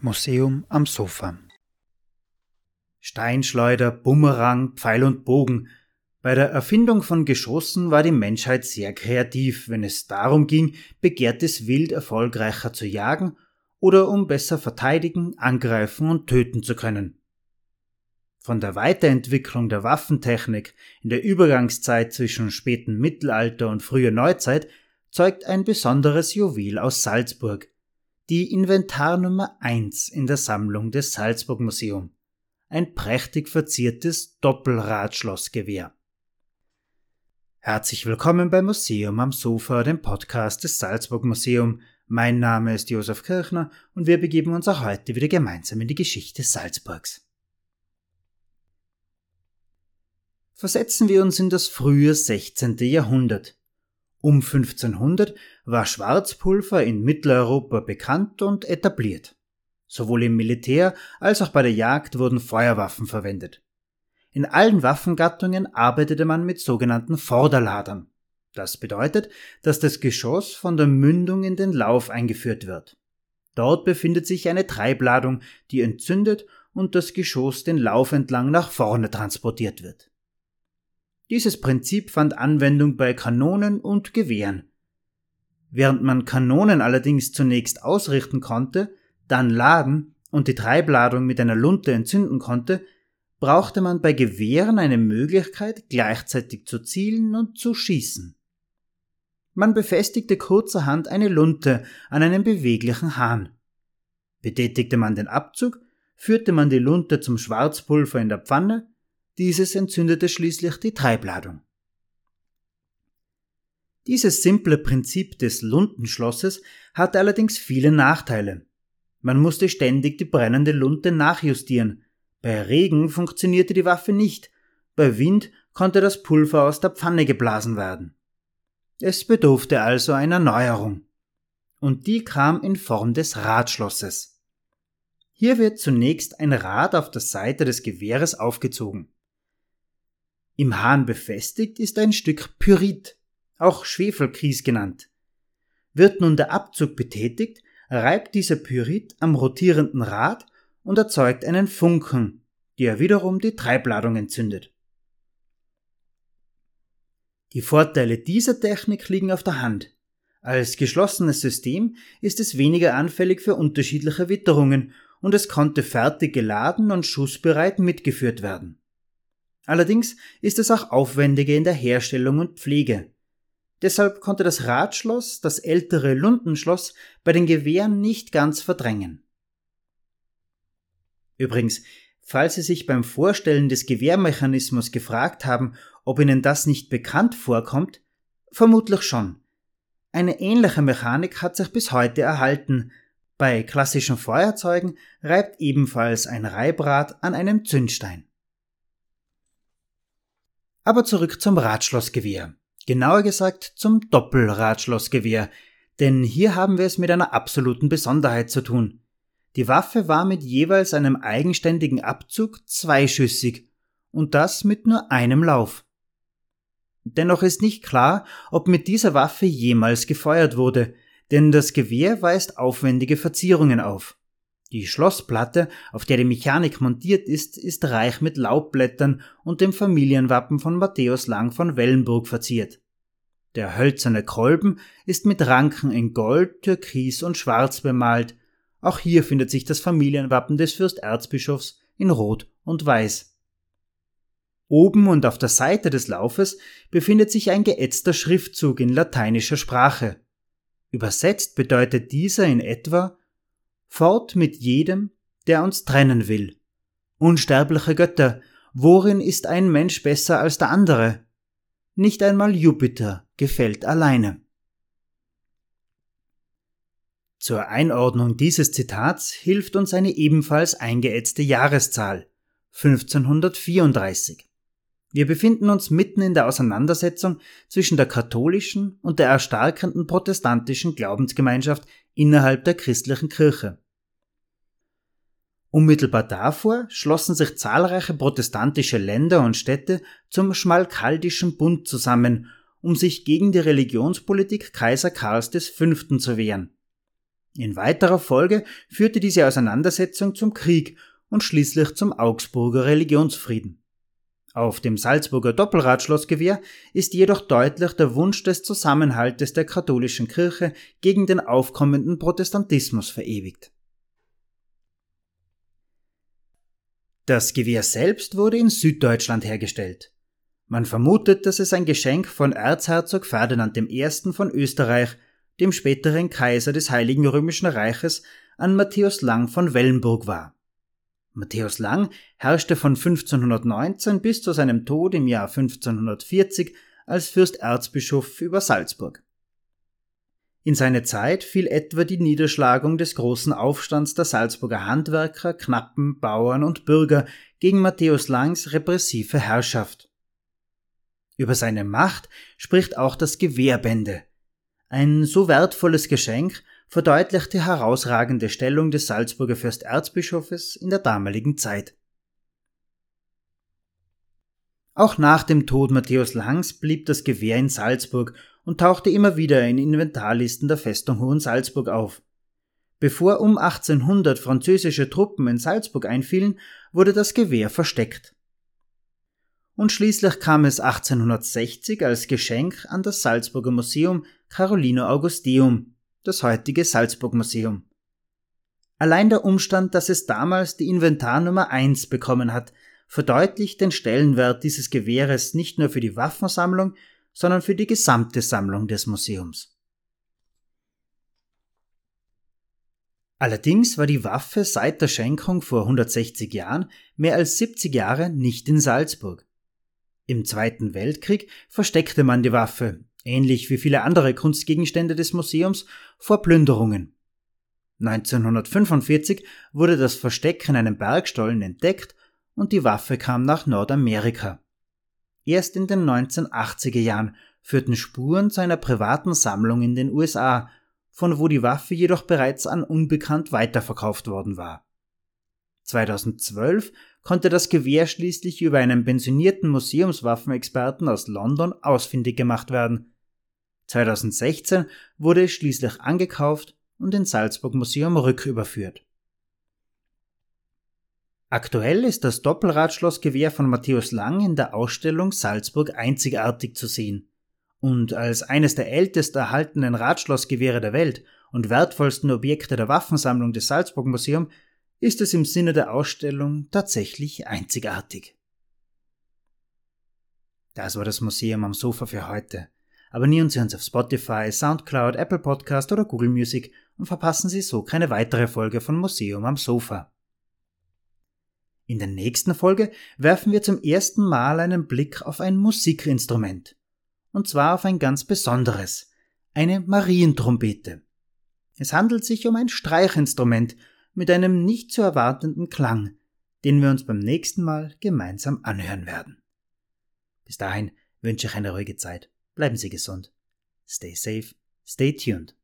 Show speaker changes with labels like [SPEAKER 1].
[SPEAKER 1] Museum am Sofa Steinschleuder, Bumerang, Pfeil und Bogen. Bei der Erfindung von Geschossen war die Menschheit sehr kreativ, wenn es darum ging, begehrtes Wild erfolgreicher zu jagen oder um besser verteidigen, angreifen und töten zu können. Von der Weiterentwicklung der Waffentechnik in der Übergangszeit zwischen spätem Mittelalter und früher Neuzeit zeugt ein besonderes Juwel aus Salzburg, die Inventar Nummer 1 in der Sammlung des Salzburg Museum, ein prächtig verziertes Doppelradschlossgewehr. Herzlich willkommen beim Museum am Sofa, dem Podcast des Salzburg Museum. Mein Name ist Josef Kirchner und wir begeben uns auch heute wieder gemeinsam in die Geschichte Salzburgs. Versetzen wir uns in das frühe 16. Jahrhundert. Um 1500 war Schwarzpulver in Mitteleuropa bekannt und etabliert. Sowohl im Militär als auch bei der Jagd wurden Feuerwaffen verwendet. In allen Waffengattungen arbeitete man mit sogenannten Vorderladern. Das bedeutet, dass das Geschoss von der Mündung in den Lauf eingeführt wird. Dort befindet sich eine Treibladung, die entzündet und das Geschoss den Lauf entlang nach vorne transportiert wird. Dieses Prinzip fand Anwendung bei Kanonen und Gewehren. Während man Kanonen allerdings zunächst ausrichten konnte, dann laden und die Treibladung mit einer Lunte entzünden konnte, brauchte man bei Gewehren eine Möglichkeit, gleichzeitig zu zielen und zu schießen. Man befestigte kurzerhand eine Lunte an einem beweglichen Hahn. Betätigte man den Abzug, führte man die Lunte zum Schwarzpulver in der Pfanne dieses entzündete schließlich die Treibladung. Dieses simple Prinzip des Luntenschlosses hatte allerdings viele Nachteile. Man musste ständig die brennende Lunte nachjustieren. Bei Regen funktionierte die Waffe nicht, bei Wind konnte das Pulver aus der Pfanne geblasen werden. Es bedurfte also einer Neuerung. Und die kam in Form des Radschlosses. Hier wird zunächst ein Rad auf der Seite des Gewehres aufgezogen. Im Hahn befestigt ist ein Stück Pyrit, auch Schwefelkies genannt. Wird nun der Abzug betätigt, reibt dieser Pyrit am rotierenden Rad und erzeugt einen Funken, der wiederum die Treibladung entzündet. Die Vorteile dieser Technik liegen auf der Hand. Als geschlossenes System ist es weniger anfällig für unterschiedliche Witterungen und es konnte fertig geladen und schussbereit mitgeführt werden. Allerdings ist es auch aufwendiger in der Herstellung und Pflege. Deshalb konnte das Radschloss das ältere Lundenschloss bei den Gewehren nicht ganz verdrängen. Übrigens, falls Sie sich beim Vorstellen des Gewehrmechanismus gefragt haben, ob Ihnen das nicht bekannt vorkommt, vermutlich schon. Eine ähnliche Mechanik hat sich bis heute erhalten. Bei klassischen Feuerzeugen reibt ebenfalls ein Reibrad an einem Zündstein. Aber zurück zum Radschlossgewehr. Genauer gesagt zum Doppelradschlossgewehr, denn hier haben wir es mit einer absoluten Besonderheit zu tun. Die Waffe war mit jeweils einem eigenständigen Abzug zweischüssig und das mit nur einem Lauf. Dennoch ist nicht klar, ob mit dieser Waffe jemals gefeuert wurde, denn das Gewehr weist aufwendige Verzierungen auf. Die Schlossplatte, auf der die Mechanik montiert ist, ist reich mit Laubblättern und dem Familienwappen von Matthäus Lang von Wellenburg verziert. Der hölzerne Kolben ist mit Ranken in Gold, Türkis und Schwarz bemalt. Auch hier findet sich das Familienwappen des Fürsterzbischofs in Rot und Weiß. Oben und auf der Seite des Laufes befindet sich ein geätzter Schriftzug in lateinischer Sprache. Übersetzt bedeutet dieser in etwa fort mit jedem, der uns trennen will. Unsterbliche Götter, worin ist ein Mensch besser als der andere? Nicht einmal Jupiter gefällt alleine. Zur Einordnung dieses Zitats hilft uns eine ebenfalls eingeätzte Jahreszahl 1534. Wir befinden uns mitten in der Auseinandersetzung zwischen der katholischen und der erstarkenden protestantischen Glaubensgemeinschaft innerhalb der christlichen Kirche. Unmittelbar davor schlossen sich zahlreiche protestantische Länder und Städte zum Schmalkaldischen Bund zusammen um sich gegen die Religionspolitik Kaiser Karls V. zu wehren. In weiterer Folge führte diese Auseinandersetzung zum Krieg und schließlich zum Augsburger Religionsfrieden. Auf dem Salzburger Doppelradschlossgewehr ist jedoch deutlich der Wunsch des Zusammenhaltes der katholischen Kirche gegen den aufkommenden Protestantismus verewigt. Das Gewehr selbst wurde in Süddeutschland hergestellt. Man vermutet, dass es ein Geschenk von Erzherzog Ferdinand I. von Österreich, dem späteren Kaiser des Heiligen Römischen Reiches, an Matthäus Lang von Wellenburg war. Matthäus Lang herrschte von 1519 bis zu seinem Tod im Jahr 1540 als Fürsterzbischof über Salzburg. In seine Zeit fiel etwa die Niederschlagung des großen Aufstands der Salzburger Handwerker, Knappen, Bauern und Bürger gegen Matthäus Langs repressive Herrschaft. Über seine Macht spricht auch das Gewehrbände. Ein so wertvolles Geschenk verdeutlicht die herausragende Stellung des Salzburger Fürsterzbischofes in der damaligen Zeit. Auch nach dem Tod Matthäus Langs blieb das Gewehr in Salzburg und tauchte immer wieder in Inventarlisten der Festung Hohensalzburg auf. Bevor um 1800 französische Truppen in Salzburg einfielen, wurde das Gewehr versteckt. Und schließlich kam es 1860 als Geschenk an das Salzburger Museum Carolino Augusteum, das heutige Salzburg Museum. Allein der Umstand, dass es damals die Inventarnummer 1 bekommen hat, verdeutlicht den Stellenwert dieses Gewehres nicht nur für die Waffensammlung, sondern für die gesamte Sammlung des Museums. Allerdings war die Waffe seit der Schenkung vor 160 Jahren mehr als 70 Jahre nicht in Salzburg. Im Zweiten Weltkrieg versteckte man die Waffe, ähnlich wie viele andere Kunstgegenstände des Museums, vor Plünderungen. 1945 wurde das Versteck in einem Bergstollen entdeckt und die Waffe kam nach Nordamerika. Erst in den 1980er Jahren führten Spuren zu einer privaten Sammlung in den USA, von wo die Waffe jedoch bereits an unbekannt weiterverkauft worden war. 2012 konnte das Gewehr schließlich über einen pensionierten Museumswaffenexperten aus London ausfindig gemacht werden. 2016 wurde es schließlich angekauft und ins Salzburg Museum rücküberführt. Aktuell ist das Doppelradschlossgewehr von Matthäus Lang in der Ausstellung Salzburg einzigartig zu sehen. Und als eines der ältest erhaltenen Radschlossgewehre der Welt und wertvollsten Objekte der Waffensammlung des Salzburg Museum ist es im Sinne der Ausstellung tatsächlich einzigartig. Das war das Museum am Sofa für heute. Abonnieren Sie uns auf Spotify, Soundcloud, Apple Podcast oder Google Music und verpassen Sie so keine weitere Folge von Museum am Sofa. In der nächsten Folge werfen wir zum ersten Mal einen Blick auf ein Musikinstrument. Und zwar auf ein ganz besonderes, eine Marientrompete. Es handelt sich um ein Streichinstrument, mit einem nicht zu erwartenden Klang, den wir uns beim nächsten Mal gemeinsam anhören werden. Bis dahin wünsche ich eine ruhige Zeit. Bleiben Sie gesund. Stay safe, stay tuned.